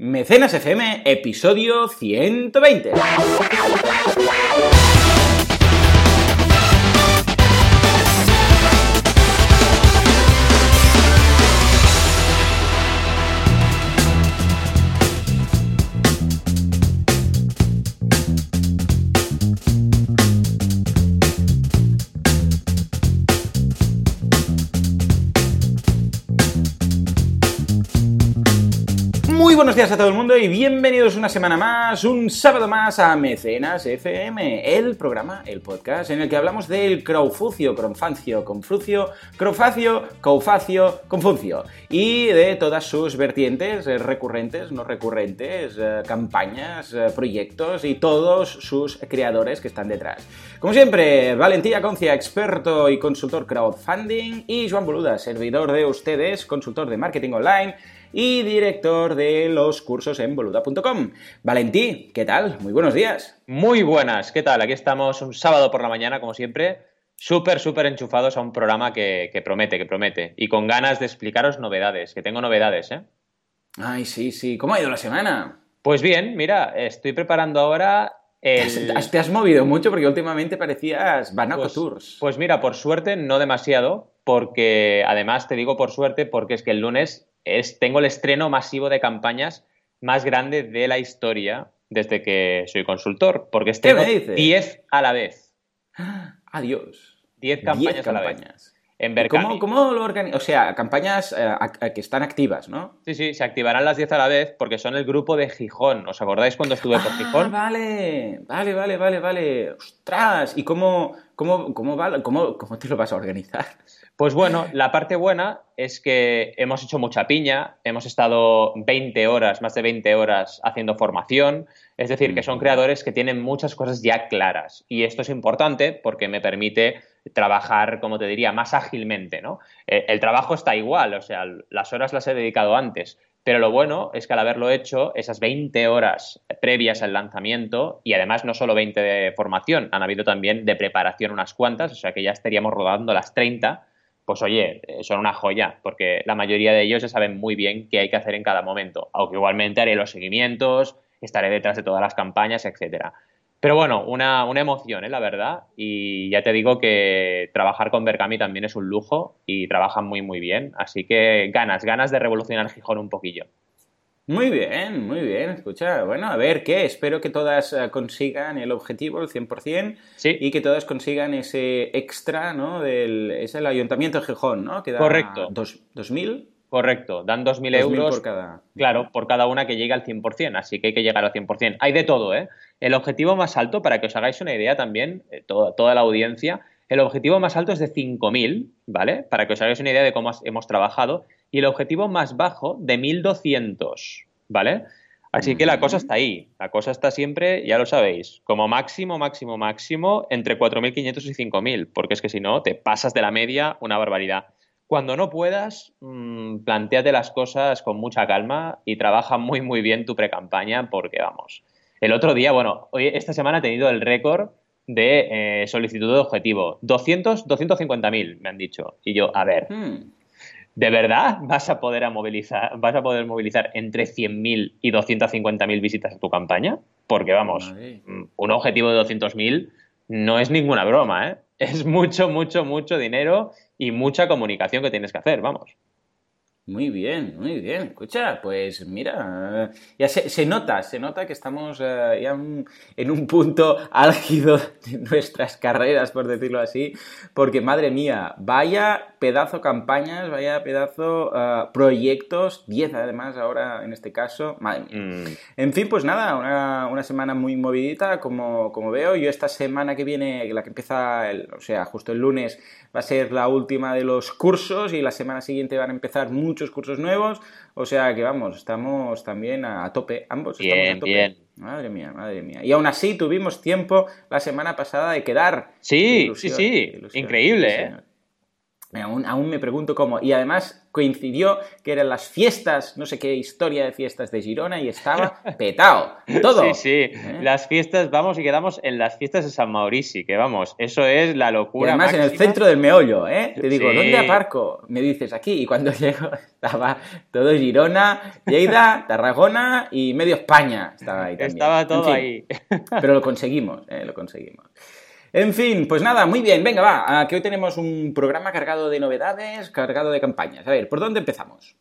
Mecenas FM, episodio 120. Días a todo el mundo y bienvenidos una semana más, un sábado más a Mecenas FM, el programa, el podcast en el que hablamos del crowfucio, cronfancio, confrucio, crowfacio, coufacio, confuncio y de todas sus vertientes eh, recurrentes, no recurrentes, eh, campañas, eh, proyectos y todos sus creadores que están detrás. Como siempre, Valentía Concia, experto y consultor crowdfunding y Joan Boluda, servidor de ustedes, consultor de marketing online y director de los cursos en boluda.com. Valentí, ¿qué tal? Muy buenos días. Muy buenas, ¿qué tal? Aquí estamos un sábado por la mañana, como siempre, súper, súper enchufados a un programa que, que, promete, que promete, y con ganas de explicaros novedades, que tengo novedades, ¿eh? Ay, sí, sí. ¿Cómo ha ido la semana? Pues bien, mira, estoy preparando ahora el... Te has movido mucho porque últimamente parecías Banaco pues, Tours. Pues mira, por suerte, no demasiado, porque además te digo por suerte, porque es que el lunes es, tengo el estreno masivo de campañas más grande de la historia desde que soy consultor, porque tengo 10 a la vez. Adiós. 10 campañas, a la vez. En ¿Cómo, ¿Cómo, lo organizas? O sea, campañas eh, que están activas, ¿no? Sí, sí, se activarán las 10 a la vez porque son el grupo de Gijón. ¿Os acordáis cuando estuve por ah, Gijón? Vale, vale, vale, vale, vale. ¡Ostras! ¿Y cómo, cómo, cómo, va, cómo, cómo te lo vas a organizar? Pues bueno, la parte buena es que hemos hecho mucha piña, hemos estado 20 horas, más de 20 horas haciendo formación, es decir, que son creadores que tienen muchas cosas ya claras. Y esto es importante porque me permite trabajar, como te diría, más ágilmente, ¿no? Eh, el trabajo está igual, o sea, las horas las he dedicado antes, pero lo bueno es que al haberlo hecho, esas 20 horas previas al lanzamiento, y además no solo 20 de formación, han habido también de preparación unas cuantas, o sea que ya estaríamos rodando las 30, pues oye, eh, son una joya, porque la mayoría de ellos ya saben muy bien qué hay que hacer en cada momento, aunque igualmente haré los seguimientos, estaré detrás de todas las campañas, etcétera. Pero bueno, una, una emoción, ¿eh? la verdad, y ya te digo que trabajar con Berkami también es un lujo y trabajan muy, muy bien, así que ganas, ganas de revolucionar Gijón un poquillo. Muy bien, muy bien. Escucha, bueno, a ver qué. Espero que todas uh, consigan el objetivo, el 100%, sí. y que todas consigan ese extra, ¿no? Del, es el Ayuntamiento de Gijón, ¿no? Que da Correcto. Dos, ¿2.000? Correcto, dan 2.000 euros por cada... Claro, por cada una que llegue al 100%, así que hay que llegar al 100%. Hay de todo, ¿eh? El objetivo más alto, para que os hagáis una idea también, eh, toda, toda la audiencia, el objetivo más alto es de 5.000, ¿vale? Para que os hagáis una idea de cómo hemos trabajado. Y el objetivo más bajo de 1.200, ¿vale? Así que la cosa está ahí. La cosa está siempre, ya lo sabéis, como máximo, máximo, máximo, entre 4.500 y 5.000, porque es que si no, te pasas de la media una barbaridad. Cuando no puedas, mmm, planteate las cosas con mucha calma y trabaja muy, muy bien tu pre-campaña, porque vamos. El otro día, bueno, hoy, esta semana he tenido el récord de eh, solicitud de objetivo. 200, 250.000, me han dicho. Y yo, a ver, Hmm. ¿De verdad vas a poder a movilizar, vas a poder movilizar entre 100.000 y 250.000 visitas a tu campaña? Porque vamos, Madre. un objetivo de 200.000 no es ninguna broma, ¿eh? Es mucho, mucho, mucho dinero y mucha comunicación que tienes que hacer, vamos. Muy bien, muy bien. Escucha, pues mira, ya se, se nota, se nota que estamos uh, ya un, en un punto álgido de nuestras carreras, por decirlo así, porque madre mía, vaya pedazo campañas, vaya pedazo uh, proyectos, 10 además ahora en este caso, madre mía. Mm. En fin, pues nada, una, una semana muy movidita, como, como, veo. Yo esta semana que viene, la que empieza, el, o sea, justo el lunes, va a ser la última de los cursos y la semana siguiente van a empezar muchos cursos nuevos. O sea que vamos, estamos también a, a tope, ambos. Bien, estamos a tope. bien. Madre mía, madre mía. Y aún así tuvimos tiempo la semana pasada de quedar. Sí, ilusión, sí, sí. ilusión, Increíble, sí, ¿eh? Aún, aún, me pregunto cómo. Y además coincidió que eran las fiestas, no sé qué historia de fiestas de Girona y estaba petado. Todo. Sí, sí. ¿Eh? Las fiestas, vamos y quedamos en las fiestas de San Maurici, que vamos, eso es la locura. Y además máxima. en el centro del meollo, ¿eh? Te digo, sí. ¿dónde aparco? Me dices aquí. Y cuando llego estaba todo Girona, Lleida, Tarragona y medio España. Estaba ahí también. Estaba todo fin, ahí. Pero lo conseguimos, ¿eh? Lo conseguimos. En fin, pues nada, muy bien, venga, va, que hoy tenemos un programa cargado de novedades, cargado de campañas. A ver, ¿por dónde empezamos?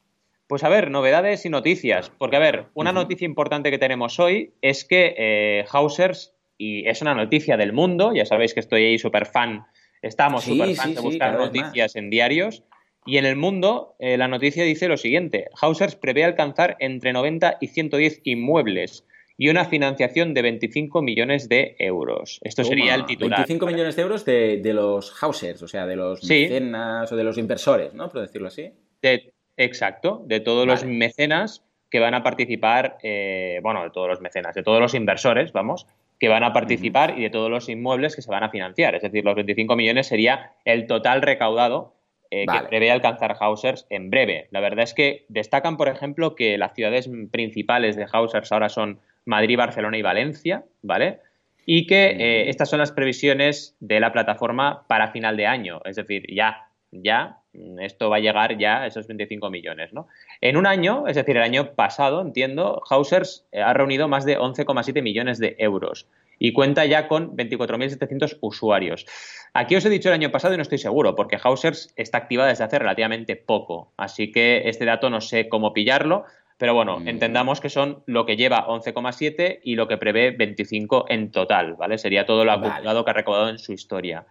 Pues a ver, novedades y noticias. Porque, a ver, una uh -huh. noticia importante que tenemos hoy es que eh, Hausers, y es una noticia del mundo, ya sabéis que estoy ahí súper fan, estamos súper sí, fan sí, de buscar sí, noticias en diarios, y en el mundo eh, la noticia dice lo siguiente, Hausers prevé alcanzar entre 90 y 110 inmuebles y una financiación de 25 millones de euros. Esto Toma, sería el titular. 25 millones de euros de, de los Hausers, o sea, de los sí. mecenas o de los inversores, ¿no? Por decirlo así. De, exacto, de todos vale. los mecenas que van a participar, eh, bueno, de todos los mecenas, de todos los inversores, vamos, que van a participar uh -huh. y de todos los inmuebles que se van a financiar. Es decir, los 25 millones sería el total recaudado eh, vale. que prevé alcanzar Hausers en breve. La verdad es que destacan, por ejemplo, que las ciudades principales de Hausers ahora son Madrid, Barcelona y Valencia, ¿vale? Y que eh, estas son las previsiones de la plataforma para final de año, es decir, ya, ya, esto va a llegar ya a esos 25 millones, ¿no? En un año, es decir, el año pasado, entiendo, Hausers eh, ha reunido más de 11,7 millones de euros y cuenta ya con 24.700 usuarios. Aquí os he dicho el año pasado y no estoy seguro, porque Hausers está activa desde hace relativamente poco, así que este dato no sé cómo pillarlo, pero bueno, mm. entendamos que son lo que lleva 11,7 y lo que prevé 25 en total, ¿vale? Sería todo lo acumulado vale. que ha recaudado en su historia.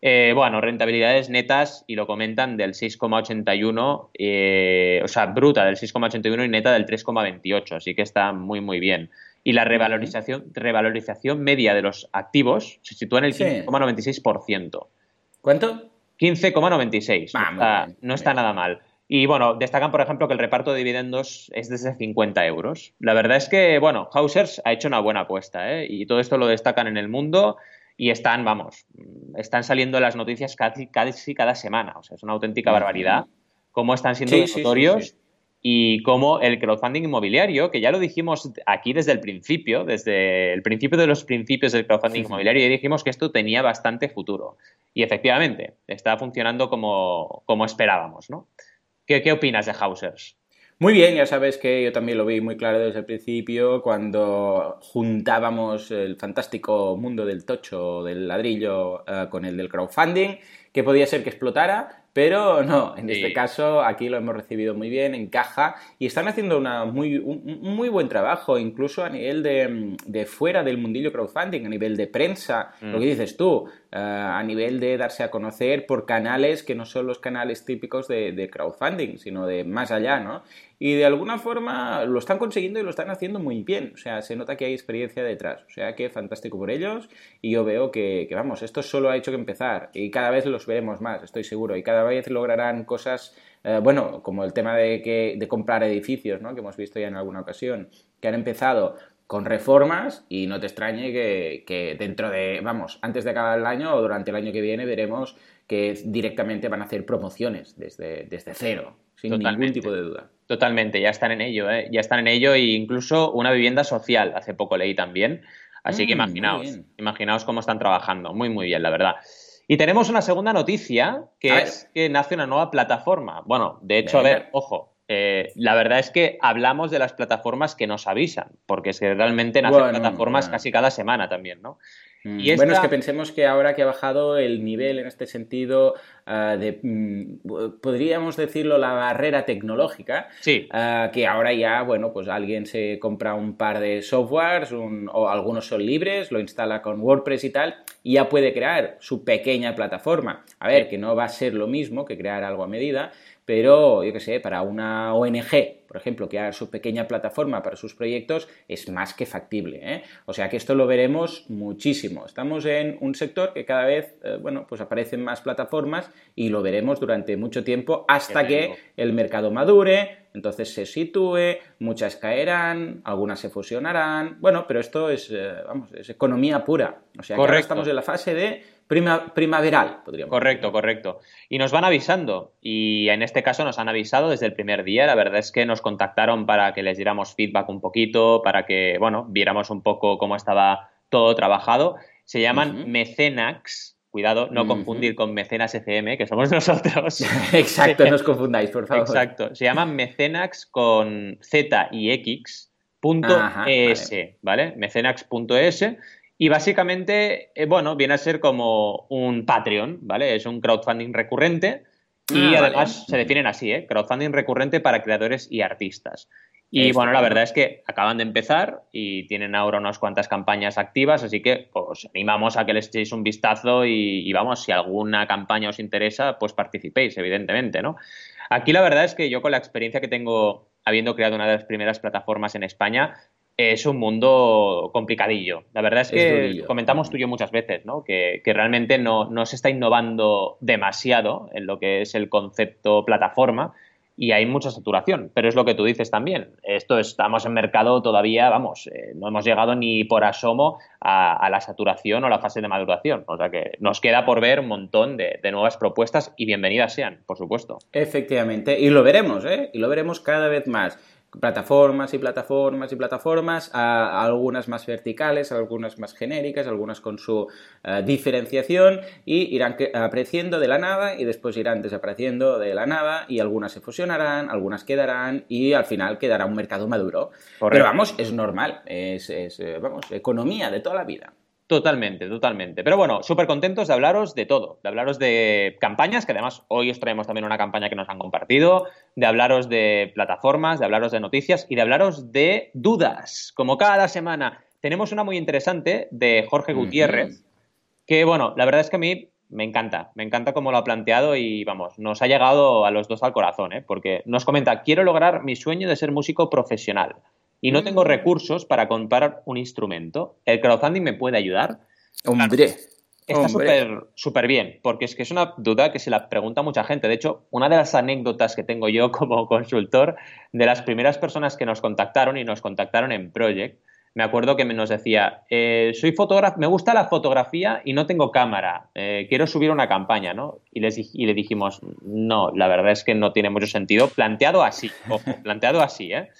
Eh, bueno, rentabilidades netas, y lo comentan, del 6,81, eh, o sea, bruta del 6,81 y neta del 3,28, así que está muy, muy bien. Y la revalorización, revalorización media de los activos se sitúa en el 15,96%. ¿Cuánto? 15,96. Ah, no, no está nada mal. Y bueno, destacan, por ejemplo, que el reparto de dividendos es desde 50 euros. La verdad es que, bueno, Hausers ha hecho una buena apuesta, ¿eh? Y todo esto lo destacan en el mundo y están, vamos, están saliendo las noticias casi, casi cada semana. O sea, es una auténtica barbaridad cómo están siendo sí, notorios sí, sí, y cómo el crowdfunding inmobiliario, que ya lo dijimos aquí desde el principio, desde el principio de los principios del crowdfunding inmobiliario, ya dijimos que esto tenía bastante futuro. Y efectivamente, está funcionando como, como esperábamos, ¿no? ¿Qué, ¿Qué, opinas de Hausers? Muy bien, ya sabes que yo también lo vi muy claro desde el principio cuando juntábamos el fantástico mundo del tocho, del ladrillo, uh, con el del crowdfunding, que podía ser que explotara, pero no, en sí. este caso aquí lo hemos recibido muy bien, encaja y están haciendo una muy, un, un muy buen trabajo, incluso a nivel de, de, fuera del mundillo crowdfunding, a nivel de prensa, mm. lo que dices tú, uh, a nivel de darse a conocer por canales que no son los canales típicos de, crowdfunding, sino de más allá, ¿no? y de alguna forma lo están consiguiendo y lo están haciendo muy bien. O sea, se nota que hay experiencia detrás. O sea, que fantástico por ellos y yo veo que, que, vamos, esto solo ha hecho que empezar y cada vez los veremos más, estoy seguro, y cada vez lograrán cosas, eh, bueno, como el tema de, que, de comprar edificios, ¿no? Que hemos visto ya en alguna ocasión, que han empezado con reformas y no te extrañe que, que, dentro de, vamos, antes de acabar el año o durante el año que viene veremos que directamente van a hacer promociones desde, desde cero, sin Totalmente. ningún tipo de duda. Totalmente, ya están en ello, ¿eh? ya están en ello e incluso una vivienda social, hace poco leí también. Así mm, que imaginaos, imaginaos cómo están trabajando. Muy, muy bien, la verdad. Y tenemos una segunda noticia, que a es ver. que nace una nueva plataforma. Bueno, de hecho, Venga. a ver, ojo, eh, la verdad es que hablamos de las plataformas que nos avisan, porque es que realmente nacen bueno, plataformas bueno. casi cada semana también, ¿no? Mm, y esta... Bueno, es que pensemos que ahora que ha bajado el nivel en este sentido uh, de, mm, podríamos decirlo, la barrera tecnológica, sí. uh, que ahora ya, bueno, pues alguien se compra un par de softwares, un, o algunos son libres, lo instala con WordPress y tal, y ya puede crear su pequeña plataforma. A ver, que no va a ser lo mismo que crear algo a medida, pero yo qué sé, para una ONG, por ejemplo, que haga su pequeña plataforma para sus proyectos, es más que factible. ¿eh? O sea que esto lo veremos muchísimo. Estamos en un sector que cada vez, eh, bueno, pues aparecen más plataformas y lo veremos durante mucho tiempo hasta que el mercado madure, entonces se sitúe, muchas caerán, algunas se fusionarán. Bueno, pero esto es, eh, vamos, es economía pura. O sea, que ahora estamos en la fase de primaveral, podríamos Correcto, correcto. Y nos van avisando. Y en este caso nos han avisado desde el primer día. La verdad es que nos contactaron para que les diéramos feedback un poquito, para que, bueno, viéramos un poco cómo estaba todo trabajado. Se llaman Mecenax. Cuidado, no confundir con Mecenas FM, que somos nosotros. Exacto, no os confundáis, por favor. Exacto. Se llaman Mecenax con Z y X. Punto .es, ¿vale? Mecenax.es y básicamente, eh, bueno, viene a ser como un Patreon, ¿vale? Es un crowdfunding recurrente y ah, además se definen así, ¿eh? Crowdfunding recurrente para creadores y artistas. Y bueno, la verdad es que acaban de empezar y tienen ahora unas cuantas campañas activas, así que os animamos a que les echéis un vistazo y, y, vamos, si alguna campaña os interesa, pues participéis, evidentemente, ¿no? Aquí la verdad es que yo con la experiencia que tengo habiendo creado una de las primeras plataformas en España, es un mundo complicadillo. La verdad es que comentamos tú y yo muchas veces, ¿no? Que, realmente no, se está innovando demasiado en lo que es el concepto plataforma y hay mucha saturación. Pero es lo que tú dices también. Esto estamos en mercado todavía, vamos, eh, no hemos llegado ni por asomo a, la saturación o la fase de maduración. O sea que nos queda por ver un montón de, de nuevas propuestas y bienvenidas sean, por supuesto. Efectivamente. Y lo veremos, ¿eh? Y lo veremos cada vez más plataformas y plataformas y plataformas, a, algunas más verticales, algunas más genéricas, algunas con su eh, diferenciación y irán apareciendo de la nada y después irán desapareciendo de la nada y algunas se fusionarán, algunas quedarán y al final quedará un mercado maduro. Pero vamos, es normal, es, es eh, vamos, economía de toda la vida. Totalmente, totalmente. Pero bueno, súper contentos de hablaros de todo, de hablaros de campañas, que además hoy os traemos también una campaña que nos han compartido, de hablaros de plataformas, de hablaros de noticias y de hablaros de dudas. Como cada semana, tenemos una muy interesante de Jorge Gutiérrez, que bueno, la verdad es que a mí me encanta, me encanta cómo lo ha planteado y vamos, nos ha llegado a los dos al corazón, ¿eh? porque nos comenta, quiero lograr mi sueño de ser músico profesional y no tengo mm. recursos para comprar un instrumento, ¿el crowdfunding me puede ayudar? Hombre. Está súper súper bien, porque es que es una duda que se la pregunta mucha gente. De hecho, una de las anécdotas que tengo yo como consultor, de las primeras personas que nos contactaron y nos contactaron en Project, me acuerdo que nos decía, eh, soy fotógrafo, me gusta la fotografía y no tengo cámara, eh, quiero subir una campaña, ¿no? Y, les, y le dijimos, no, la verdad es que no tiene mucho sentido, planteado así, ojo, planteado así, ¿eh?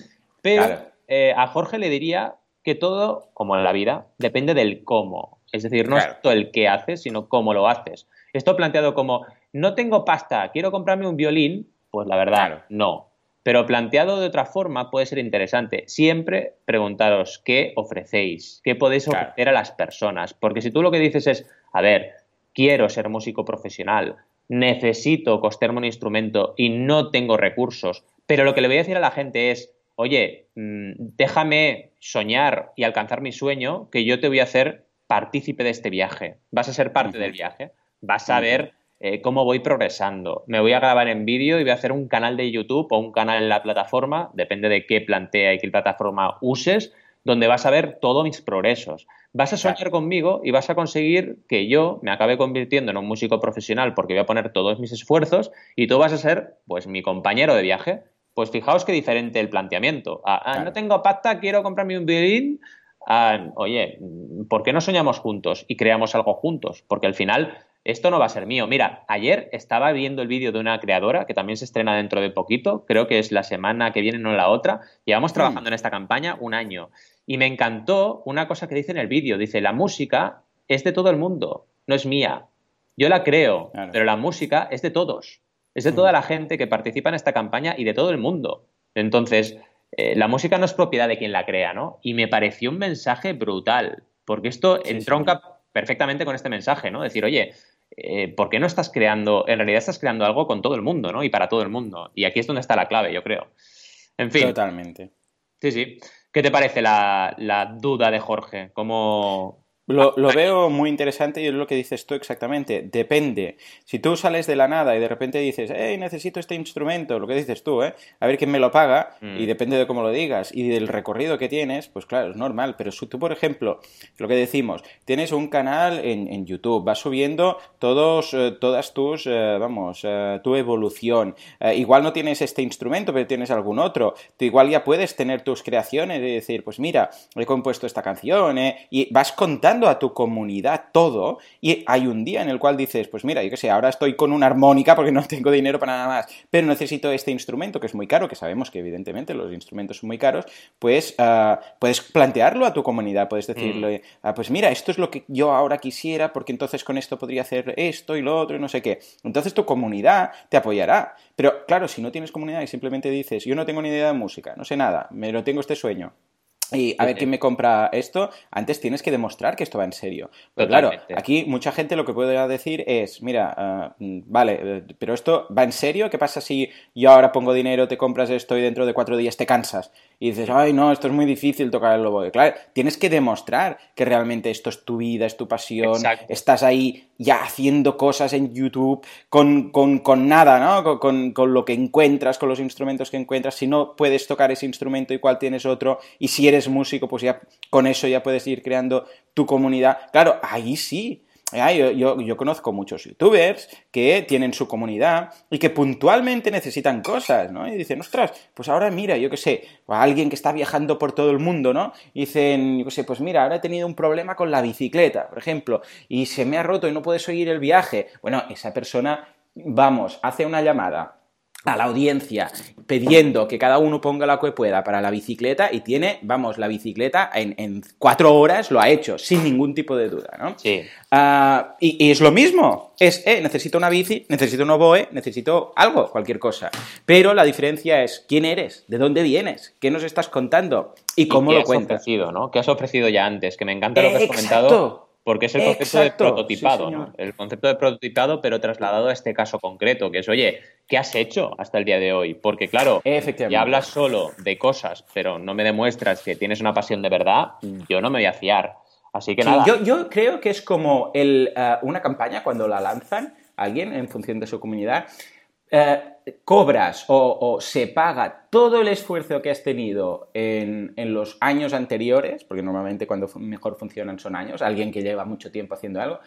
Pero eh, a Jorge le diría que todo, como en la vida, depende del cómo. Es decir, no es todo el qué haces, sino cómo lo haces. Esto planteado como, no tengo pasta, quiero comprarme un violín, pues la verdad, no. Pero planteado de otra forma puede ser interesante. Siempre preguntaros qué ofrecéis, qué podéis ofrecer a las personas. Porque si tú lo que dices es, a ver, quiero ser músico profesional, necesito costearme un instrumento y no tengo recursos, pero lo que le voy a decir a la gente es, oye, mm, déjame soñar y alcanzar mi sueño, que yo te voy a hacer partícipe de este viaje. Vas a ser parte del viaje. Vas a ver eh, cómo voy progresando. Me voy a grabar en vídeo y voy a hacer un canal de YouTube o un canal en la plataforma, depende de qué plantea y qué plataforma uses, donde vas a ver todos mis progresos. Vas a soñar conmigo y vas a conseguir que yo me acabe convirtiendo en un músico profesional porque voy a poner todos mis esfuerzos y tú vas a ser pues mi compañero de viaje pues fijaos qué diferente el planteamiento. Ah, ah, no tengo pasta, quiero comprarme un violín. Ah, oye, ¿por qué no soñamos juntos y creamos algo juntos? Porque al final esto no va a ser mío. Mira, ayer estaba viendo el vídeo de una creadora que también se estrena dentro de poquito, creo que es la semana que viene, no la otra. Llevamos mm. trabajando en esta campaña un año. Y me encantó una cosa que dice en el vídeo. Dice, la música es de todo el mundo, no es mía. Yo la creo, pero la música es de todos es de toda mm. la gente que participa en esta campaña y de todo el mundo. Entonces, eh, la música no es propiedad de quien la crea, ¿no? Y me pareció un mensaje brutal, porque esto entronca perfectamente con este mensaje, ¿no? Decir, oye, eh, ¿por qué no estás creando, en realidad estás creando algo con todo el mundo, ¿no? Y para todo el mundo. Y aquí es donde está la clave, yo creo. En fin. Totalmente. Sí, sí. ¿Qué te parece la, la duda de Jorge? ¿Cómo, Lo, veo muy interesante y es lo que dices tú exactamente. Depende. Si tú sales de la nada y de repente dices, hey, necesito este instrumento, lo que dices tú, ¿eh? A ver quién me lo paga, y mm. depende de cómo lo digas y del recorrido que tienes, pues claro, es normal. Pero si tú, por ejemplo, lo que decimos, tienes un canal en, YouTube, vas subiendo todos, eh, todas tus, eh, vamos, eh, tu evolución. igual no tienes este instrumento, pero tienes algún otro. Tú igual ya puedes tener tus creaciones y decir, pues mira, he compuesto esta canción, y vas contando a tu comunidad todo y hay un día en el cual dices, pues mira, yo qué sé, ahora estoy con una armónica porque no tengo dinero para nada más, pero necesito este instrumento que es muy caro, que sabemos que evidentemente los instrumentos son muy caros, pues ah, puedes plantearlo a tu comunidad, puedes decirle, mm. ah, pues mira, esto es lo que yo ahora quisiera porque entonces con esto podría hacer esto y lo otro y no sé qué. Entonces tu comunidad te apoyará. Pero claro, si no tienes comunidad y simplemente dices, yo no tengo ni idea de música, no sé nada, pero tengo este sueo y a ver quién me compra esto, antes tienes que demostrar que esto va en serio. Pero claro, aquí mucha gente lo que puede decir es, mira, ah, mm, vale, eh, pero esto va en serio, ¿qué pasa si yo ahora pongo dinero, te compras esto y dentro de cuatro días te cansas? Y dices, ay, no, esto es muy difícil tocar el lobo. Claro, tienes que demostrar que realmente esto es tu vida, es tu pasión, estás ahí ya haciendo cosas en YouTube con, nada, ¿no? Con, con, lo que encuentras, con los instrumentos que encuentras. Si no puedes tocar ese instrumento, igual tienes otro. Y si eres músico, pues ya con eso ya puedes ir creando tu comunidad. Claro, ahí sí yo, conozco muchos youtubers que tienen su comunidad y que puntualmente necesitan cosas, ¿no? Y dicen, ostras, pues ahora mira, yo qué sé, alguien que está viajando por todo el mundo, ¿no? Y dicen, yo qué sé, pues mira, ahora he tenido un problema con la bicicleta, por ejemplo, y se me ha roto y no puedes seguir el viaje. Bueno, esa persona, vamos, hace una llamada a la audiencia pidiendo que cada uno ponga lo que pueda para la bicicleta y tiene, vamos, la bicicleta en, cuatro horas lo ha hecho, sin ningún tipo de duda, ¿no? Sí. Ah, y, es lo mismo, es, eh, necesito una bici, necesito un oboe, necesito algo, cualquier cosa. Pero la diferencia es quién eres, de dónde vienes, qué nos estás contando y cómo lo cuentas. Ofrecido, ¿no? ¿Qué has ofrecido ya antes? Que me encanta lo que has comentado porque es el concepto de prototipado, ¿no? El concepto de prototipado, pero trasladado a este caso concreto, que es, oye, ¿qué has hecho hasta el día de hoy? Porque, claro, ya hablas solo de cosas, pero no me demuestras que tienes una pasión de verdad, yo no me voy a fiar. Así que nada. Yo, creo que es como el, eh, una campaña cuando la lanzan alguien en función de su comunidad. Eh, cobras o, se paga todo el esfuerzo que has tenido en, los años anteriores, porque normalmente cuando mejor funcionan son años, alguien que lleva mucho tiempo haciendo algo,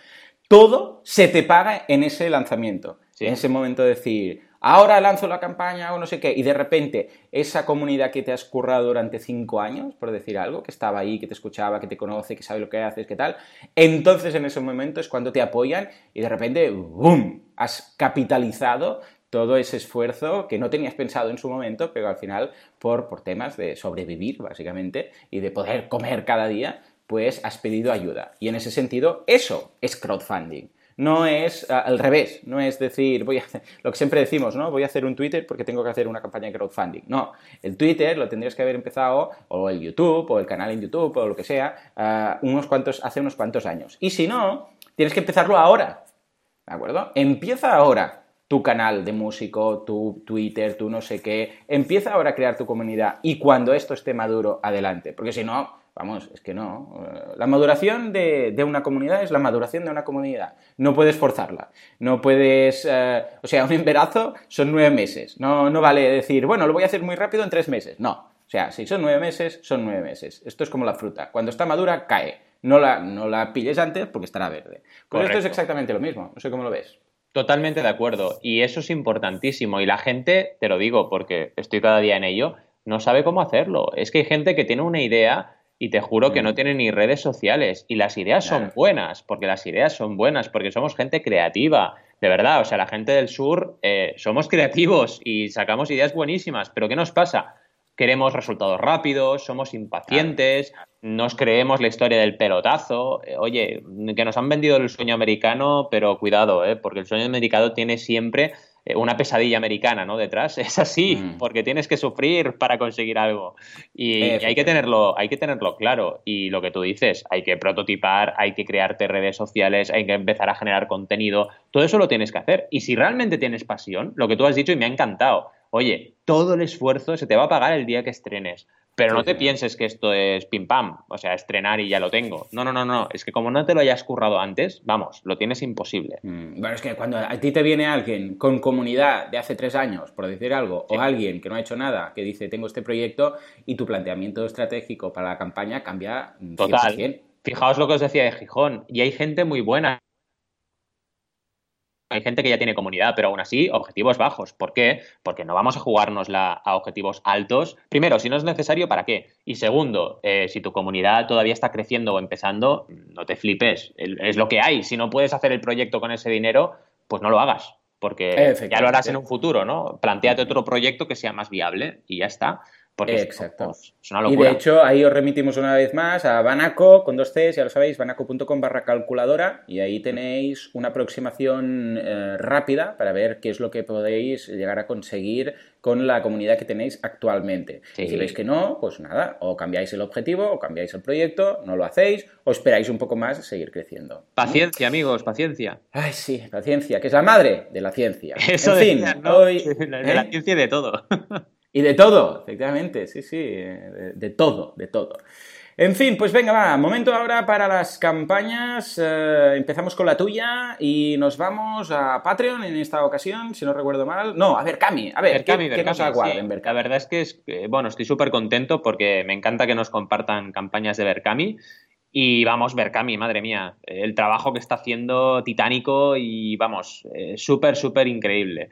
todo se te paga en ese lanzamiento. En ese momento de decir, ahora lanzo la campaña o no sé qué, y de repente esa comunidad que te has currado durante cinco años, por decir algo, que estaba ahí, que te escuchaba, que te conoce, que sabe lo que haces, qué tal, entonces en ese momento es cuando te apoyan y de repente, ¡boom!, has capitalizado todo ese esfuerzo que no tenías pensado en su momento, pero al final, por, por temas de sobrevivir, básicamente, y de poder comer cada día, pues has pedido ayuda. Y en ese sentido, eso es crowdfunding. No es al revés, no es decir, voy a hacer, lo que siempre decimos, ¿no? Voy a hacer un Twitter porque tengo que hacer una campaña de crowdfunding. No, el Twitter lo tendrías que haber empezado, o el YouTube, o el canal en YouTube, o lo que sea, unos cuantos, hace unos cuantos años. Y si no, tienes que empezarlo ahora. ¿De acuerdo? Empieza ahora tu canal de músico, tu Twitter, tu no sé qué. Empieza ahora a crear tu comunidad y cuando esto esté maduro, adelante. Porque si no, vamos, es que no. Eh, la maduración de, una comunidad es la maduración de una comunidad. No puedes forzarla. No puedes. Eh, o sea, un embarazo son nueve meses. No, no vale decir, bueno, lo voy a hacer muy rápido en tres meses. No. O sea, si son nueve meses, son nueve meses. Esto es como la fruta. Cuando está madura, cae. No la, no la pilles antes porque estará verde. Pues esto es exactamente lo mismo. No sé cómo lo ves. Totalmente de acuerdo. Y eso es importantísimo. Y la gente, te lo digo porque estoy cada día en ello, no sabe cómo hacerlo. Es que hay gente que tiene una idea y te juro que no mm. tiene ni redes sociales. Y las ideas son buenas, porque las ideas son buenas, porque somos gente creativa. De verdad, o sea, la gente del sur eh, somos creativos y sacamos ideas buenísimas. Pero ¿qué nos pasa? Queremos resultados rápidos, somos impacientes, nos creemos la historia del pelotazo. Eh, oye, que nos han vendido el sueño americano, pero cuidado, ¿eh? porque el sueño americano tiene siempre eh, una pesadilla americana, ¿no? Detrás. Es así, mm. porque tienes que sufrir para conseguir algo. Y, hay que tenerlo, hay que tenerlo claro. Y lo que tú dices, hay que prototipar, hay que crearte redes sociales, hay que empezar a generar contenido. Todo eso lo tienes que hacer. Y si realmente tienes pasión, lo que tú has dicho y me ha encantado oye, todo el esfuerzo se te va a pagar el día que estrenes, Pero no te pienses que esto es pim pam, o sea, estrenar y ya lo tengo. No, no, no, no. Es que como no te lo hayas currado antes, vamos, lo tienes imposible. Mm, bueno, es que cuando a ti te viene alguien con comunidad de hace tres años, por decir algo, o alguien que no ha hecho nada, que dice tengo este proyecto y tu planteamiento estratégico para la campaña cambia. Total. Fijaos lo que os decía de Gijón. Y hay gente muy buena hay gente que ya tiene comunidad, pero aún así, objetivos bajos. ¿Por qué? Porque no vamos a jugárnosla a objetivos altos. Primero, si no es necesario, ¿para qué? Y segundo, eh, si tu comunidad todavía está creciendo o empezando, no te flipes. Es lo que hay. Si no puedes hacer el proyecto con ese dinero, pues no lo hagas. Porque ya lo harás en un futuro, ¿no? Plantéate otro proyecto que sea más viable y ya está. Exacto. Pues, y de hecho, ahí os remitimos una vez más a Banaco con dos Cs, ya lo sabéis, banaco.com barra calculadora, y ahí tenéis una aproximación eh, rápida para ver qué es lo que podéis llegar a conseguir con la comunidad que tenéis actualmente. Si veis que no, pues nada, o cambiáis el objetivo, o cambiáis el proyecto, no lo hacéis, o esperáis un poco más a seguir creciendo. Paciencia, amigos, paciencia. Ay, sí, paciencia, que es la madre de la ciencia. Eso en fin, hoy... de la ¿eh? ciencia y de todo. Y de todo, efectivamente, sí, sí, de, todo, de todo. En fin, pues venga, va, momento ahora para las campañas. Eh, empezamos con la tuya y nos vamos a Patreon en esta ocasión, si no recuerdo mal. No, a ver, Cami, a ver, ¿qué, nos aguarda en La verdad es que, es, bueno, estoy súper contento porque me encanta que nos compartan campañas de Berkami. Y vamos, Berkami, madre mía, el trabajo que está haciendo titánico y vamos, eh, súper, súper increíble.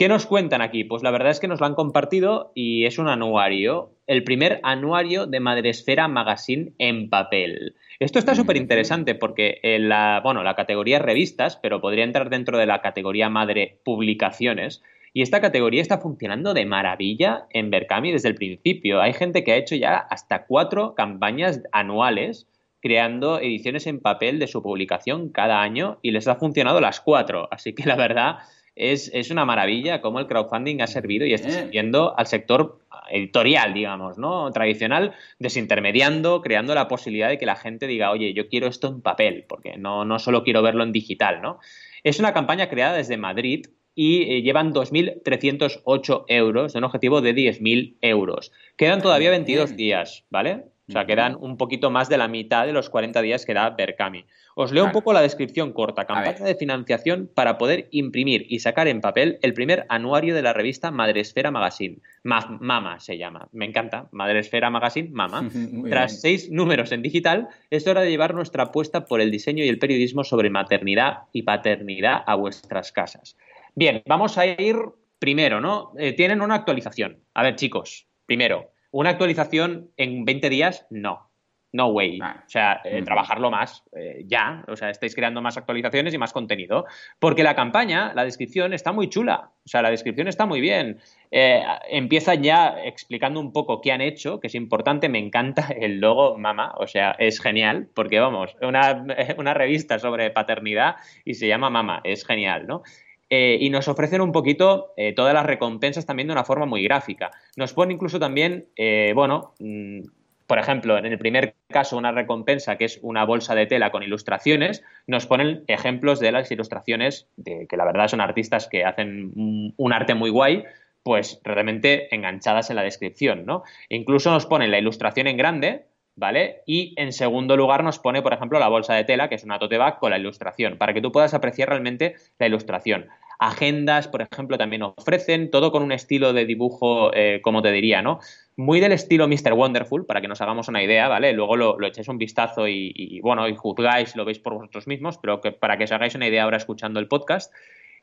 ¿Qué nos cuentan aquí? Pues la verdad es que nos lo han compartido y es un anuario, el primer anuario de Madresfera Magazine en papel. Esto está súper interesante porque en la, bueno, la categoría revistas, pero podría entrar dentro de la categoría madre publicaciones. Y esta categoría está funcionando de maravilla en Berkami desde el principio. Hay gente que ha hecho ya hasta cuatro campañas anuales creando ediciones en papel de su publicación cada año y les ha funcionado las cuatro. Así que la verdad es, una maravilla cómo el crowdfunding ha servido y está sirviendo al sector editorial, digamos, ¿no? Tradicional, desintermediando, creando la posibilidad de que la gente diga, oye, yo quiero esto en papel, porque no, no solo quiero verlo en digital, ¿no? Es una campaña creada desde Madrid y eh, llevan 2.308 euros de un objetivo de 10.000 euros. Quedan todavía 22 días, ¿vale? O sea, quedan un poquito más de la mitad de los 40 días que da Berkami. Os leo un poco la descripción corta. Campaña de financiación para poder imprimir y sacar en papel el primer anuario de la revista Madresfera Magazine. Mama se llama. Me encanta. Madresfera Magazine, Mama. Tras seis números en digital, es hora de llevar nuestra apuesta por el diseño y el periodismo sobre maternidad y paternidad a vuestras casas. Bien, vamos a ir primero, ¿no? Eh, tienen una actualización. A ver, chicos, primero, una actualización en 20 días, no. No way. O sea, eh, trabajarlo más eh, ya. O sea, estáis creando más actualizaciones y más contenido. Porque la campaña, la descripción está muy chula. O sea, la descripción está muy bien. Eh, empieza ya explicando un poco qué han hecho, que es importante. Me encanta el logo Mama. O sea, es genial. Porque vamos, una, una revista sobre paternidad y se llama Mama. Es genial, ¿no? Eh, y nos ofrecen un poquito eh, todas las recompensas también de una forma muy gráfica. Nos pone incluso también, eh, bueno, mm, por ejemplo, en el primer caso una recompensa que es una bolsa de tela con ilustraciones, nos ponen ejemplos de las ilustraciones, de, que la verdad son artistas que hacen un, arte muy guay, pues realmente enganchadas en la descripción, ¿no? Incluso nos ponen la ilustración en grande, ¿vale? Y en segundo lugar nos pone, por ejemplo, la bolsa de tela, que es una tote bag con la ilustración, para que tú puedas apreciar realmente la ilustración. Agendas, por ejemplo, también ofrecen, todo con un estilo de dibujo, eh, como te diría, ¿no? Muy del estilo Mr. Wonderful, para que nos hagamos una idea, ¿vale? Luego lo, echéis un vistazo y, bueno, y juzgáis, lo veis por vosotros mismos, pero que, para que os hagáis una idea ahora escuchando el podcast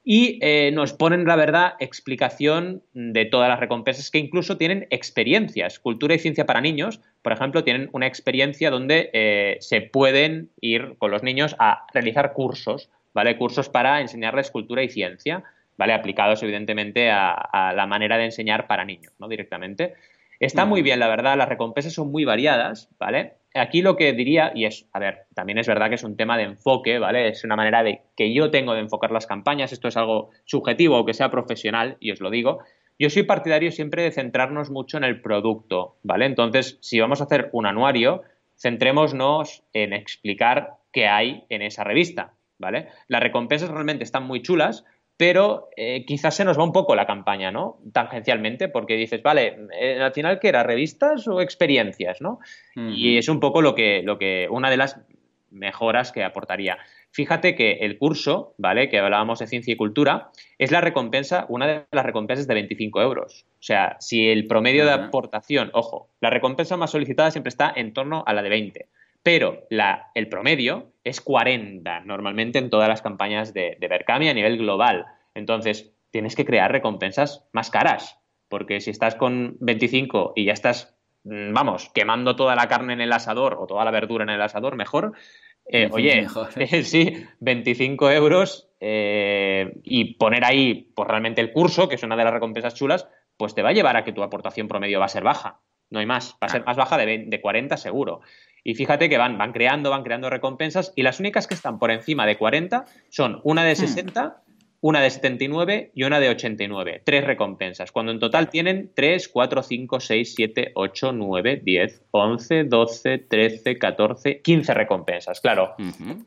y eh, nos ponen, la verdad, explicación de todas las recompensas que incluso tienen experiencias. Cultura y ciencia para niños, por ejemplo, tienen una experiencia donde eh, se pueden ir con los niños a realizar cursos, ¿vale? Cursos para enseñarles cultura y ciencia, ¿vale? Aplicados, evidentemente, a, a la manera de enseñar para niños, ¿no? Directamente. Está muy bien, la verdad, las recompensas son muy variadas, ¿vale? Aquí lo que diría, y es, a ver, también es verdad que es un tema de enfoque, ¿vale? Es una manera de que yo tengo de enfocar las campañas, esto es algo subjetivo o que sea profesional, y os lo digo. Yo soy partidario siempre de centrarnos mucho en el producto, ¿vale? Entonces, si vamos a hacer un anuario, centrémonos en explicar qué hay en esa revista, ¿vale? Las recompensas realmente están muy chulas, pero eh, quizás se nos va un poco la campaña, ¿no? Tangencialmente, porque dices, vale, eh, al final, ¿qué era? ¿Revistas o experiencias, no? Y es un poco lo que, lo que, una de las mejoras que aportaría. Fíjate que el curso, ¿vale? Que hablábamos de ciencia y cultura, es la recompensa, una de las recompensas de 25 euros. O sea, si el promedio de aportación, ojo, la recompensa más solicitada siempre está en torno a la de 20, pero la, el promedio es 40 normalmente en todas las campañas de, de Berkami a nivel global. Entonces, tienes que crear recompensas más caras, porque si estás con 25 y ya estás mm, vamos, quemando toda la carne en el asador o toda la verdura en el asador, mejor, eh, oye, sí, 25 euros eh, y poner ahí pues realmente el curso, que es una de las recompensas chulas, pues te va a llevar a que tu aportación promedio va a ser baja. No hay más, va a ser más baja de, de 40 seguro. Y fíjate que van, van creando, van creando recompensas y las únicas que están por encima de 40 son una de 60 una de 79 y una de 89. Tres recompensas, cuando en total tienen 3, 4, 5, 6, 7, 8, 9, 10, 11, 12, 13, 14, 15 recompensas. Claro,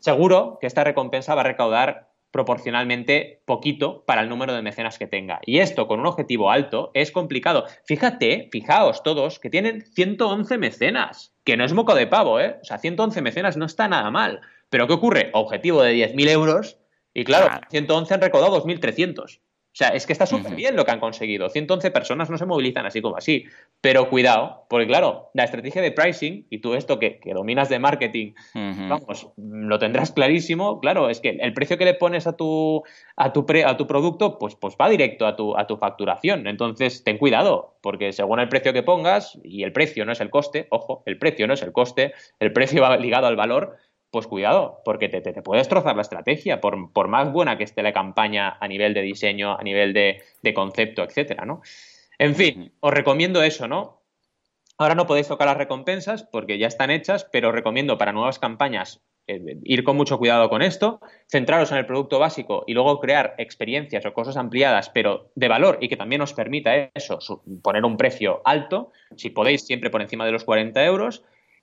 seguro que esta recompensa va a recaudar proporcionalmente poquito para el número de mecenas que tenga. Y esto con un objetivo alto es complicado. Fíjate, fijaos todos, que tienen 111 mecenas, que no es moco de pavo, ¿eh? O sea, 111 mecenas no está nada mal. Pero ¿qué ocurre? Objetivo de 10.000 euros y claro, 111 han recaudado 2.300. O sea, es que está súper bien lo que han conseguido. 111 personas no se movilizan así como así. Pero cuidado, porque claro, la estrategia de pricing, y tú esto que, dominas de marketing, vamos, lo tendrás clarísimo. Claro, es que el precio que le pones a tu, a tu, a tu producto, pues, pues va directo a tu, a tu facturación. Entonces, ten cuidado, porque según el precio que pongas, y el precio no es el coste, ojo, el precio no es el coste, el precio va ligado al valor, pues cuidado, porque te, te, puede destrozar la estrategia, por, por, más buena que esté la campaña a nivel de diseño, a nivel de, concepto, etcétera, ¿no? En fin, os recomiendo eso, ¿no? Ahora no podéis tocar las recompensas porque ya están hechas, pero os recomiendo para nuevas campañas eh, ir con mucho cuidado con esto, centraros en el producto básico y luego crear experiencias o cosas ampliadas, pero de valor y que también os permita eso, poner un precio alto, si podéis siempre por encima de los 40 euros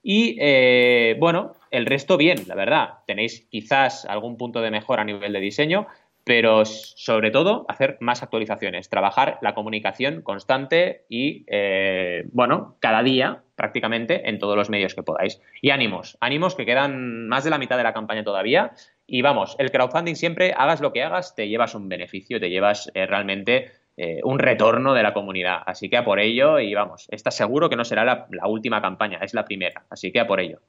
y eh, bueno, el resto bien, la verdad. Tenéis quizás algún punto de mejora a nivel de diseño, pero sobre todo hacer más actualizaciones, trabajar la comunicación constante y, eh, bueno, cada día prácticamente en todos los medios que podáis. Y ánimos, ánimos que quedan más de la mitad de la campaña todavía. Y vamos, el crowdfunding siempre, hagas lo que hagas, te llevas un beneficio, te llevas eh, realmente eh, un retorno de la comunidad. Así que a por ello y vamos, está seguro que no será la, última campaña, es la primera. Así que a por ello.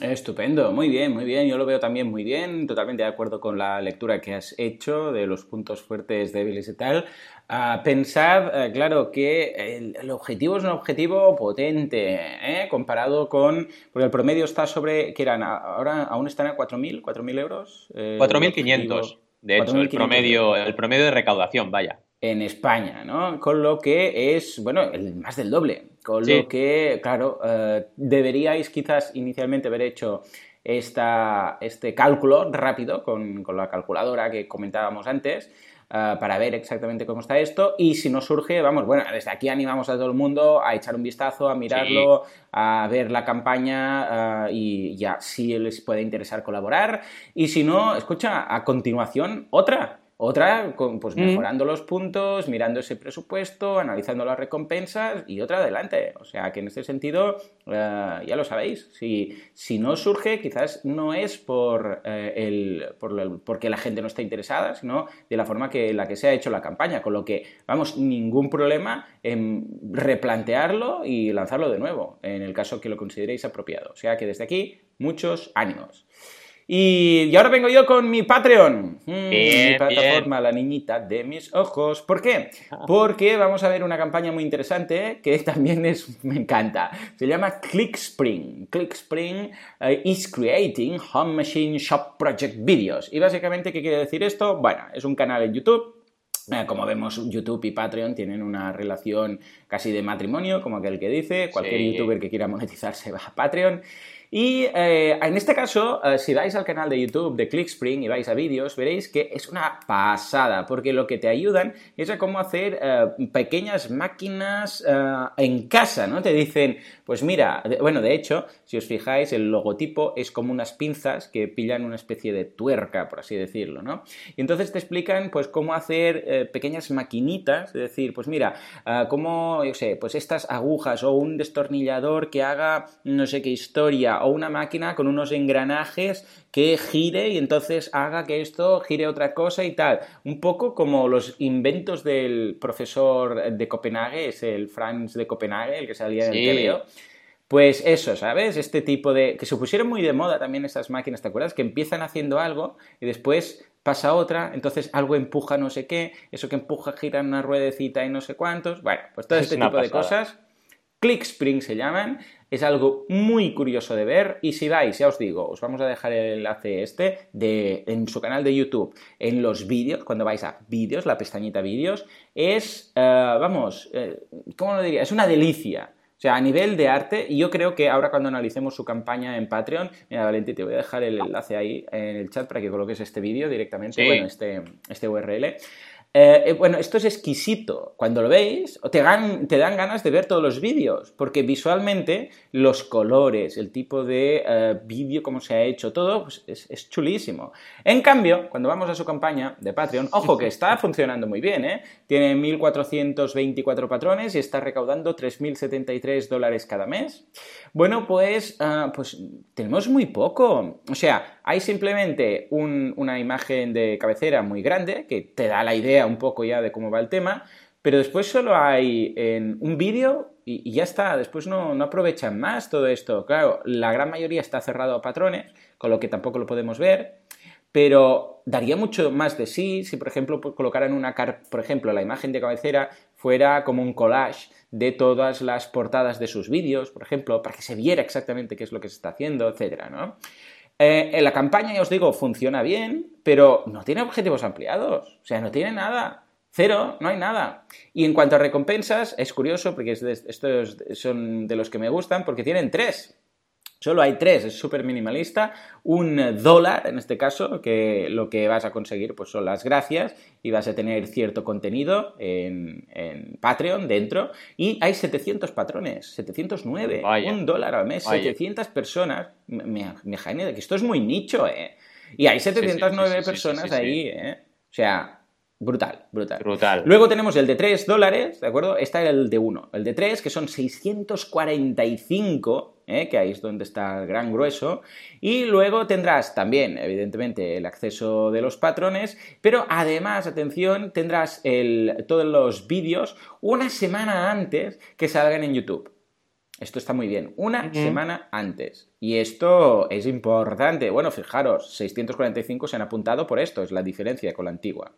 Estupendo, muy bien, muy bien. Yo lo veo también muy bien, totalmente de acuerdo con la lectura que has hecho de los puntos fuertes, débiles y tal. Uh, pensad, eh, claro, que el, objetivo es un objetivo potente, ¿eh? comparado con. Porque el promedio está sobre. ¿Qué eran? Ahora aún están a 4.000, 4.000 euros. 4.500. De hecho, el promedio, el promedio de recaudación, vaya en España, ¿no? Con lo que es, bueno, el más del doble. Con lo que, claro, eh, deberíais quizás inicialmente haber hecho esta, este cálculo rápido con, la calculadora que comentábamos antes. Eh, para ver exactamente cómo está esto y si no surge, vamos, bueno, desde aquí animamos a todo el mundo a echar un vistazo, a mirarlo, a ver la campaña eh, y ya si les puede interesar colaborar y si no, escucha, a continuación otra, otra, pues mm. mejorando los puntos, mirando ese presupuesto, analizando las recompensas y otra adelante. O sea que en este sentido, eh, ya lo sabéis, si, si no surge, quizás no es por, eh, el, por porque la gente no está interesada, sino de la forma que la que se ha hecho la campaña. Con lo que, vamos, ningún problema en replantearlo y lanzarlo de nuevo, en el caso que lo consideréis apropiado. O sea que desde aquí, muchos ánimos. Y, ahora vengo yo con mi Patreon, mm, mi plataforma, la niñita de mis ojos. ¿Por qué? Porque vamos a ver una campaña muy interesante que también es, me encanta. Se llama ClickSpring. ClickSpring eh, is creating home machine shop project videos. Y básicamente, ¿qué quiere decir esto? Bueno, es un canal en YouTube eh, como vemos, YouTube y Patreon tienen una relación casi de matrimonio, como aquel que dice. Cualquier youtuber que quiera monetizar se va a Patreon. Y eh, en este caso, eh, si vais al canal de YouTube de ClickSpring y vais a vídeos, veréis que es una pasada, porque lo que te ayudan es a cómo hacer eh, pequeñas máquinas en casa, ¿no? Te dicen, pues mira, bueno, de hecho, si os fijáis, el logotipo es como unas pinzas que pillan una especie de tuerca, por así decirlo, ¿no? Y entonces te explican, pues, cómo hacer pequeñas maquinitas, es decir, pues mira, cómo, yo sé, pues estas agujas o un destornillador que haga no sé qué historia o una máquina con unos engranajes que gire y entonces haga que esto gire otra cosa y tal. Un poco como los inventos del profesor de Copenhague, es el Franz de Copenhague, el que salía en el TVO. Pues eso, ¿sabes? Este tipo de... que se pusieron muy de moda también estas máquinas, ¿te acuerdas? Que empiezan haciendo algo y después pasa otra, entonces algo empuja no sé qué, eso que empuja gira una ruedecita y no sé cuántos. Bueno, pues todo este tipo de cosas ClickSpring se llaman. Es algo muy curioso de ver y si vais, ya os digo, os vamos a dejar el enlace este de, en su canal de YouTube, en los vídeos, cuando vais a vídeos, la pestañita vídeos, es, eh, vamos, eh, ¿cómo lo diría? Es una delicia. O sea, a nivel de arte, y yo creo que ahora cuando analicemos su campaña en Patreon, mira, Valentín, te voy a dejar el enlace ahí en el chat para que coloques este vídeo directamente, bueno, este, este URL. Eh, eh, bueno, esto es exquisito. Cuando lo veis, te dan, te dan ganas de ver todos los vídeos, porque visualmente los colores, el tipo de eh, vídeo, cómo se ha hecho, todo, pues es, chulísimo. En cambio, cuando vamos a su campaña de Patreon, ojo que está funcionando muy bien, ¿eh? Tiene 1.424 patrones y está recaudando 3.073 dólares cada mes. Bueno, pues, ah, pues tenemos muy poco. O sea, hay simplemente una imagen de cabecera muy grande que te da la idea un poco ya de cómo va el tema, pero después solo hay en un vídeo y, ya está, después no, no, aprovechan más todo esto. Claro, la gran mayoría está cerrado a patrones, con lo que tampoco lo podemos ver, pero daría mucho más de sí si, por ejemplo, colocaran una, por ejemplo, la imagen de cabecera fuera como un collage de todas las portadas de sus vídeos, por ejemplo, para que se viera exactamente qué es lo que se está haciendo, etcétera, ¿no? Eh, en la campaña, ya os digo, funciona bien, pero no tiene objetivos ampliados. O sea, no tiene nada. Cero, no hay nada. Y en cuanto a recompensas, es curioso, porque estos son de los que me gustan, porque tienen tres. Solo hay tres, es súper minimalista. Un dólar, en este caso, que lo que vas a conseguir pues, son las gracias y vas a tener cierto contenido en, Patreon dentro. Y hay 700 patrones, 709, un dólar al mes, 700 personas. Me, me, de que esto es muy nicho, ¿eh? Y hay 709 personas ahí, ¿eh? O sea, Brutal, brutal. Brutal. Luego tenemos el de 3 dólares, ¿de acuerdo? Está el de 1. El de 3, que son 645, ¿eh? que ahí es donde está el gran grueso. Y luego tendrás también, evidentemente, el acceso de los patrones, pero además, atención, tendrás el, todos los vídeos una semana antes que salgan en YouTube. Esto está muy bien. Una semana antes. Y esto es importante. Bueno, fijaros, 645 se han apuntado por esto, es la diferencia con la antigua.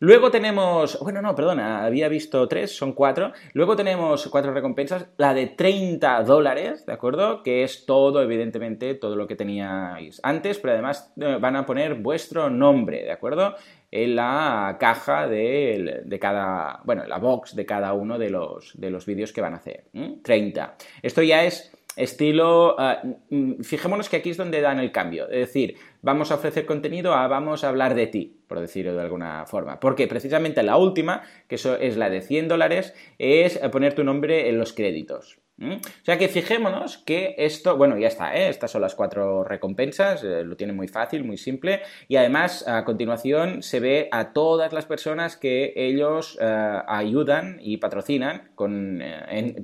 Luego tenemos, bueno, no, perdona, había visto tres, son cuatro. Luego tenemos cuatro recompensas, la de 30 dólares, ¿de acuerdo? Que es todo, evidentemente, todo lo que teníais antes, pero además eh, van a poner vuestro nombre, ¿de acuerdo? En la caja de, cada, bueno, la box de cada uno de los, de los vídeos que van a hacer. 30. Esto ya es estilo, ah, mm, fijémonos que aquí es donde dan el cambio, es decir, vamos a ofrecer contenido a vamos a hablar de ti, por decirlo de alguna forma, porque precisamente la última, que eso es la de 100 dólares, es poner tu nombre en los créditos. O sea que fijémonos que esto, bueno, ya está, ¿eh? estas son las cuatro recompensas, eh, lo tiene muy fácil, muy simple, y además a continuación se ve a todas las personas que ellos eh, ayudan y patrocinan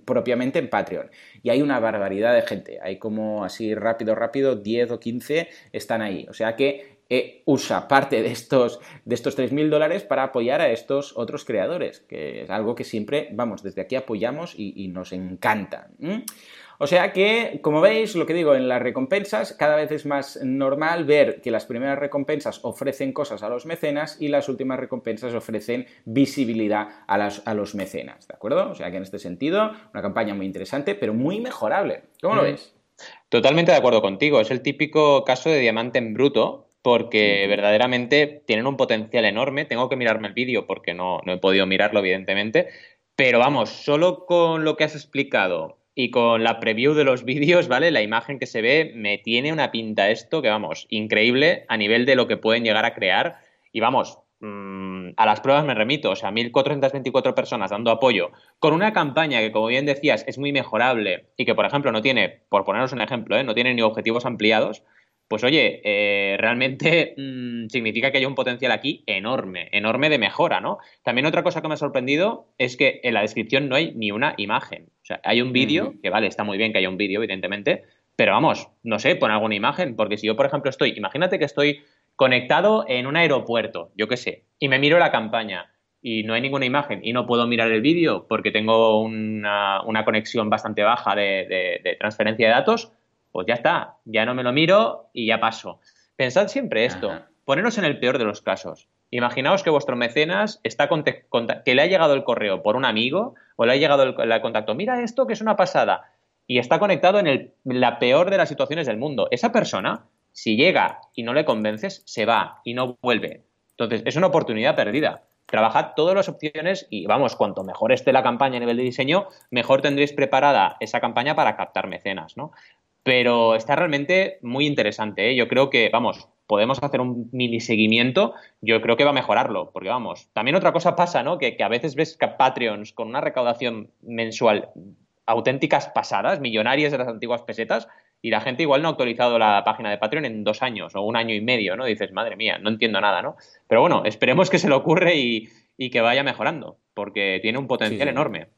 propiamente en Patreon. Y hay una barbaridad de gente, hay como así rápido, rápido, 10 o 15 están ahí. O sea que e usa parte de estos, de estos 3.000 dólares para apoyar a estos otros creadores, que es algo que siempre, vamos, desde aquí apoyamos y, nos encanta. O sea que, como veis, lo que digo, en las recompensas cada vez es más normal ver que las primeras recompensas ofrecen cosas a los mecenas y las últimas recompensas ofrecen visibilidad a, a los mecenas, ¿de acuerdo? O sea que en este sentido, una campaña muy interesante, pero muy mejorable. ¿Cómo lo ves? Totalmente de acuerdo contigo. Es el típico caso de diamante en bruto, porque verdaderamente tienen un potencial enorme. Tengo que mirarme el vídeo porque no, he podido mirarlo, evidentemente. Pero vamos, solo con lo que has explicado y con la preview de los vídeos, ¿vale? La imagen que se ve me tiene una pinta esto que, vamos, increíble a nivel de lo que pueden llegar a crear. Y vamos, mm, a las pruebas me remito, o sea, 1.424 personas dando apoyo con una campaña que, como bien decías, es muy mejorable y que, por ejemplo, no tiene, por poneros un ejemplo, ¿eh? no tiene ni objetivos ampliados, pues oye, eh, realmente mm, significa que hay un potencial aquí enorme, enorme de mejora, ¿no? También otra cosa que me ha sorprendido es que en la descripción no hay ni una imagen. O sea, hay un vídeo, que vale, está muy bien que haya un vídeo, evidentemente, pero vamos, no sé, pon alguna imagen, porque si yo, por ejemplo, estoy, imagínate que estoy conectado en un aeropuerto, yo qué sé, y me miro la campaña y no hay ninguna imagen y no puedo mirar el vídeo porque tengo una, conexión bastante baja de transferencia de datos, pues ya está, ya no me lo miro y ya paso. Pensad siempre esto, poneros en el peor de los casos. Imaginaos que vuestro mecenas está que le ha llegado el correo por un amigo o le ha llegado el, contacto, mira esto que es una pasada, y está conectado en, la peor de las situaciones del mundo. Esa persona, si llega y no le convences, se va y no vuelve. Entonces, es una oportunidad perdida. Trabajad todas las opciones y vamos, cuanto mejor esté la campaña a nivel de diseño, mejor tendréis preparada esa campaña para captar mecenas, ¿no? Pero está realmente muy interesante. ¿eh? Yo creo que, vamos, podemos hacer un mini seguimiento, yo creo que va a mejorarlo, porque vamos, también otra cosa pasa, ¿no? Que, a veces ves Patreons con una recaudación mensual auténticas pasadas, millonarias de las antiguas pesetas, y la gente igual no ha actualizado la página de Patreon en dos años o un año y medio, ¿no? Dices, madre mía, no entiendo nada, ¿no? Pero bueno, esperemos que se le ocurre y, que vaya mejorando, porque tiene un potencial enorme.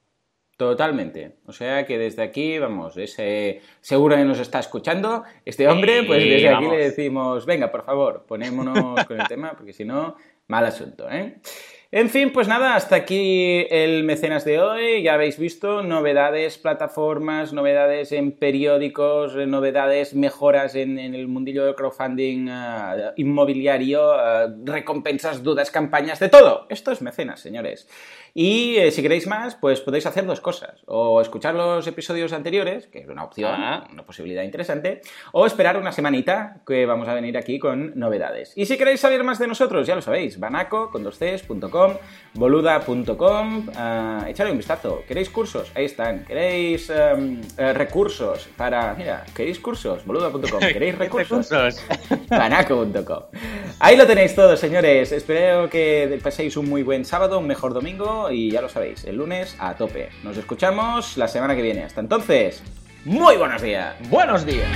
Totalmente. O sea que desde aquí, vamos, ese seguro que nos está escuchando, este hombre, pues desde aquí le decimos, venga, por favor, ponémonos con el tema, porque si no, mal asunto, ¿eh? En fin, pues nada, hasta aquí el mecenas de hoy. Ya habéis visto novedades, plataformas, novedades en periódicos, novedades, mejoras en, el mundillo del crowdfunding eh, inmobiliario, eh, recompensas, dudas, campañas, de todo. Esto es mecenas, señores. Y eh, si queréis más, pues podéis hacer dos cosas. O escuchar los episodios anteriores, que es una opción, ah. una posibilidad interesante, o esperar una semanita que vamos a venir aquí con novedades. Y si queréis saber más de nosotros, ya lo sabéis, banaco con dos boluda.com, uh, echadle un vistazo. ¿Queréis cursos? Ahí están. ¿Queréis em, eh, recursos para... Mira, ¿queréis cursos? boluda.com. ¿Queréis recursos? banaco.com. Ahí lo tenéis todo, señores. Espero que paséis un muy buen sábado, un mejor y ya lo sabéis, el lunes a tope. Nos escuchamos la semana que viene. Hasta entonces, muy buenos días. Buenos días.